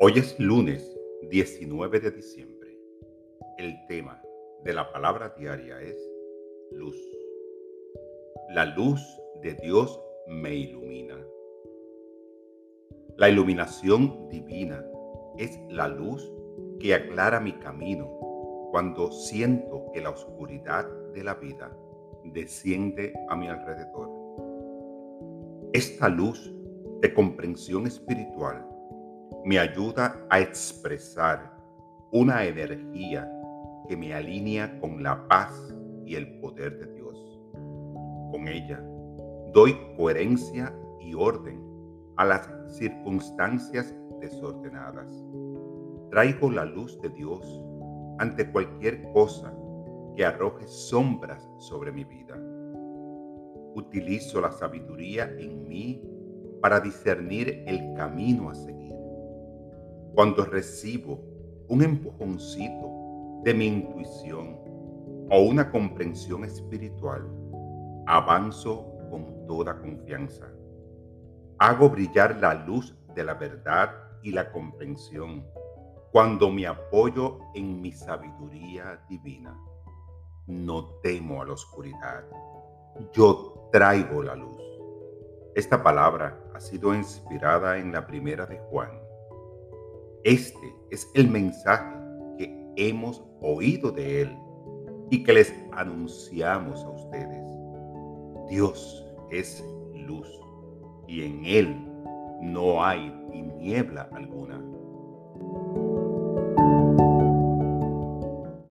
Hoy es lunes 19 de diciembre. El tema de la palabra diaria es luz. La luz de Dios me ilumina. La iluminación divina es la luz que aclara mi camino cuando siento que la oscuridad de la vida desciende a mi alrededor. Esta luz de comprensión espiritual me ayuda a expresar una energía que me alinea con la paz y el poder de Dios. Con ella doy coherencia y orden a las circunstancias desordenadas. Traigo la luz de Dios ante cualquier cosa que arroje sombras sobre mi vida. Utilizo la sabiduría en mí para discernir el camino a seguir cuando recibo un empujoncito de mi intuición o una comprensión espiritual, avanzo con toda confianza. Hago brillar la luz de la verdad y la comprensión cuando me apoyo en mi sabiduría divina. No temo a la oscuridad. Yo traigo la luz. Esta palabra ha sido inspirada en la primera de Juan este es el mensaje que hemos oído de Él y que les anunciamos a ustedes. Dios es luz y en Él no hay tiniebla alguna.